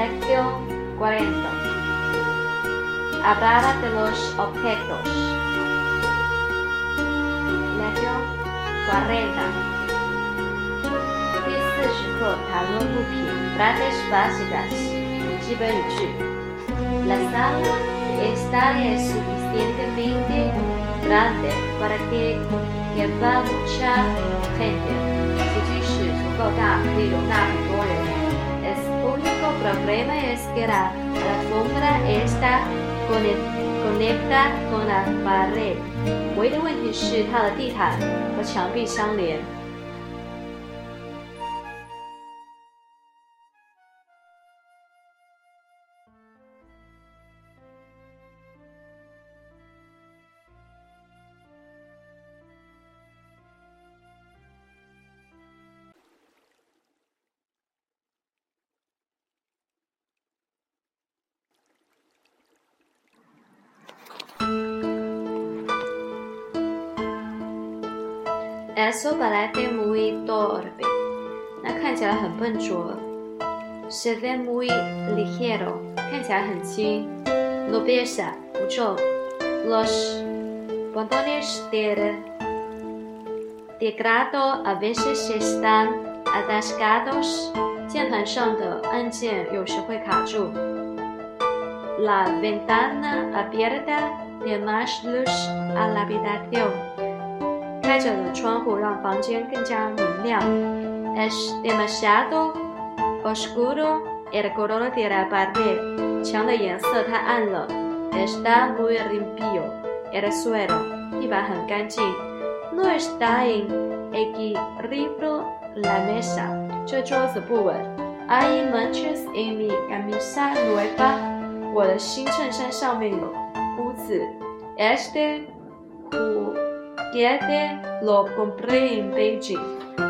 Lección 40. Hablar de los objetos. Lección 40. 第四十课谈论物品 frases básicas 基本语句。La sala de estar es suficientemente grande para que quepa mucha gente. 此句是足够大，可以容纳很多人。 El único problema es que la alfombra está conectada con la pared. 唯一的问题是它的地毯和墙壁相连。 Eso parece muy torpe，那看起来很笨拙。Se ve muy ligero，看起来很轻。No pesa，不重。Los botones del teclado a veces están atascados，键盘上的按键有时会卡住。La ventana abierta de más luz a la habitación。开着的窗户让房间更加明亮。Es demasiado oscuro el color de la pared。墙的颜色太暗了。Está muy limpio el suelo。地板很干净。No está en equilibrio la mesa。这桌子不稳。Hay manchas en mi camisa nueva。我的新衬衫上面有污渍。Este Guete lo compré en Beijing。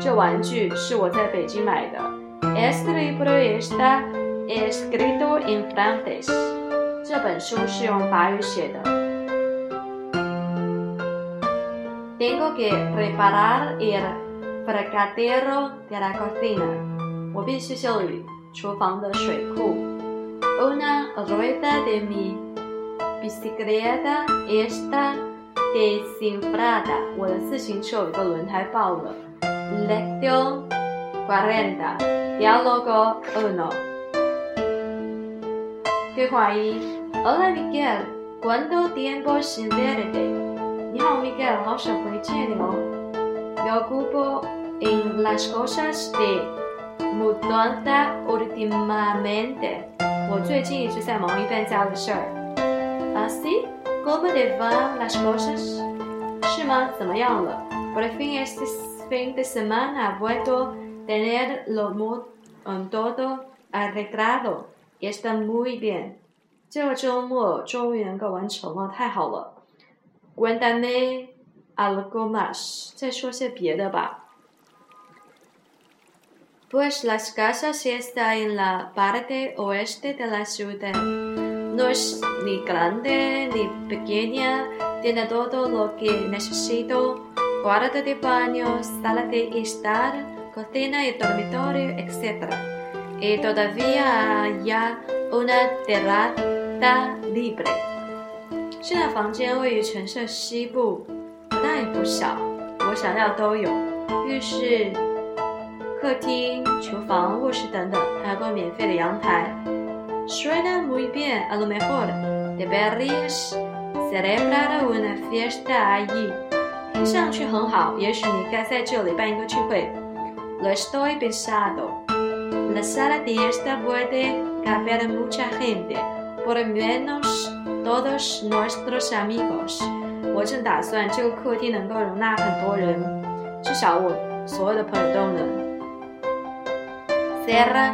这玩具是我在北京买的。Este libro está escrito en francés。这本书是用法语写的。Tengo que preparar el fregadero de la cocina。我必须修理厨房的水库。Una rueda de mi bicicleta está desinflada，我的自行车有一个轮胎爆了。Lección cuarenta, diálogo uno。对话一：Hola Miguel, ¿cuánto tiempo sin verte？你好，Miguel，好久不见你哦。Me ocupo en las cosas de mudanza últimamente。我最近一直在忙一搬家的事儿。Así。Comedy van las cosas? Por fin este fin de semana ha vuelto a tener lo todo arreglado y está muy bien. Cuéntame algo más. Pues las casas están en la parte oeste de la ciudad. No es ni grande ni pequeña, tiene todo lo que necesito, cuarto de baño, sala de estar, cocina y dormitorio, etc. Y todavía hay una terraza libre. 现在房间位于城市西部，不大也不小，我想要都有，浴室、客厅、厨房、卧室等等，还有个免费的阳台。Suena muy bien, a lo mejor deberías celebrar una fiesta allí. 听上去很好，也许你该在这里办一个聚会。Lo estoy pensando. La sala de esta puede caber mucha gente, por lo menos todos nuestros amigos. 我正打算这个客厅能够容纳很多人，至少我所有的朋友都能。Será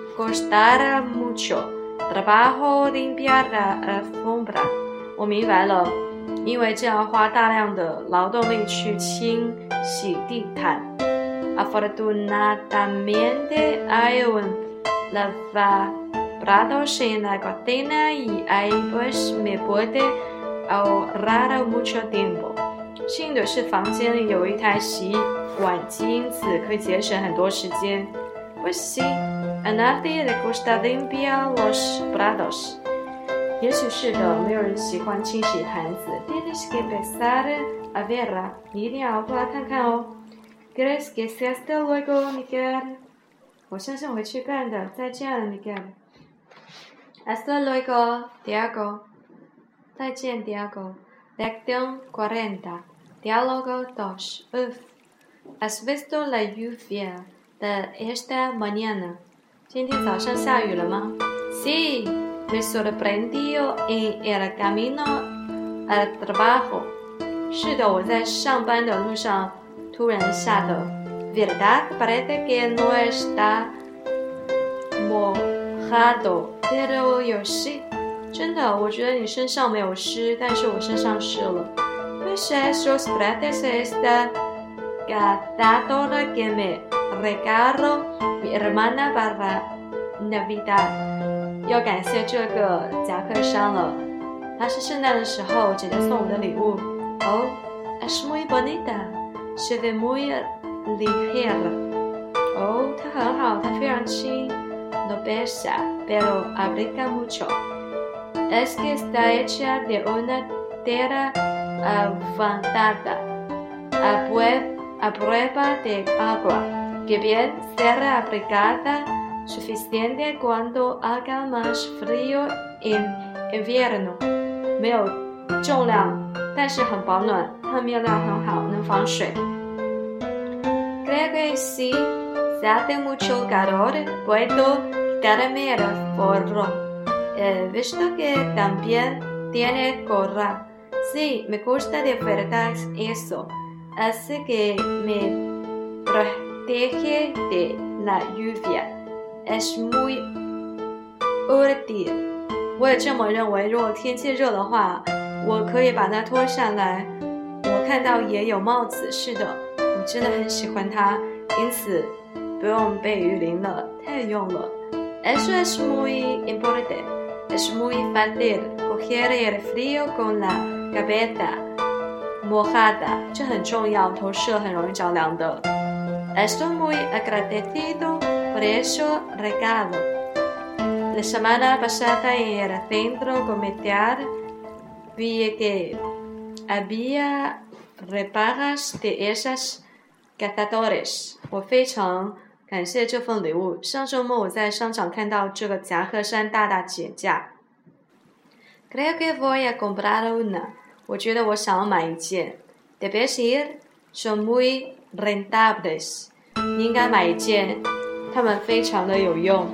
costará mucho, trabajo limpiar la alfombra。我明白了，因为这样花大量的劳动力去清洗地毯。Afortunadamente hay un lavaplatos en la cocina y ahí pues me puede ahorrar mucho tiempo。幸运的是，房间里有一台洗碗机，因此可以节省很多时间。Pues sí, a nadie le gusta limpiar los platos。也许是的，没有人喜欢清洗盘子。Tienes que empezar a verla，你一定要过来看看哦。¿Crees que se hasta luego, Miguel？我相信我会去干的。再见，Miguel。Hasta luego, Diego。再见，Diego。Lección cuarenta. Diálogo dos. Uf. ¿Has visto la lluvia de esta mañana? 今天早上下雨了吗？Sí. Me sorprendió en el camino al trabajo. 是的，我在上班的路上突然下的。Verdad parece que no está mojado, pero yo sí. 真的，我觉得你身上没有湿，但是我身上湿了。Pues esos platos esta catadora que me regaló mi hermana para Navidad。要感谢这个夹克衫了，它是圣诞的时候姐姐送我的礼物。Oh, es muy bonita, se ve muy ligera。哦，它很好，它非常轻。No pesa, pero abriga mucho。es que está hecha de una tela avanzada a, prueba de agua, que bien será aplicada suficiente cuando haga más frío en invierno. 没有重量，但是很保暖，它面料很好，能防水。Creo que si se hace mucho calor, puedo quitarme el forro. He visto que también tiene gorra. Sí, me gusta de verdad eso. Así que me protege de la lluvia. Es muy útil. 我也这么认为。如果天气热的话，我可以把它脱下来。我看到也有帽子，是的，我真的很喜欢它，因此不用被雨淋了，太用了。Eso es muy importante. Es muy fácil coger el frío con la cabeza mojada，这很重要，头是很容易着凉的。Estoy muy agradecido por eso regalo. La semana pasada en el centro comercial vi que había repagas de esas cazadores. 我非常感谢这份礼物。上周末我在商场看到这个夹克衫大大减价。Creo que voy a comprar una。我觉得我想要买一件。Debes ir, son muy rentables。你应该买一件，它们非常的有用。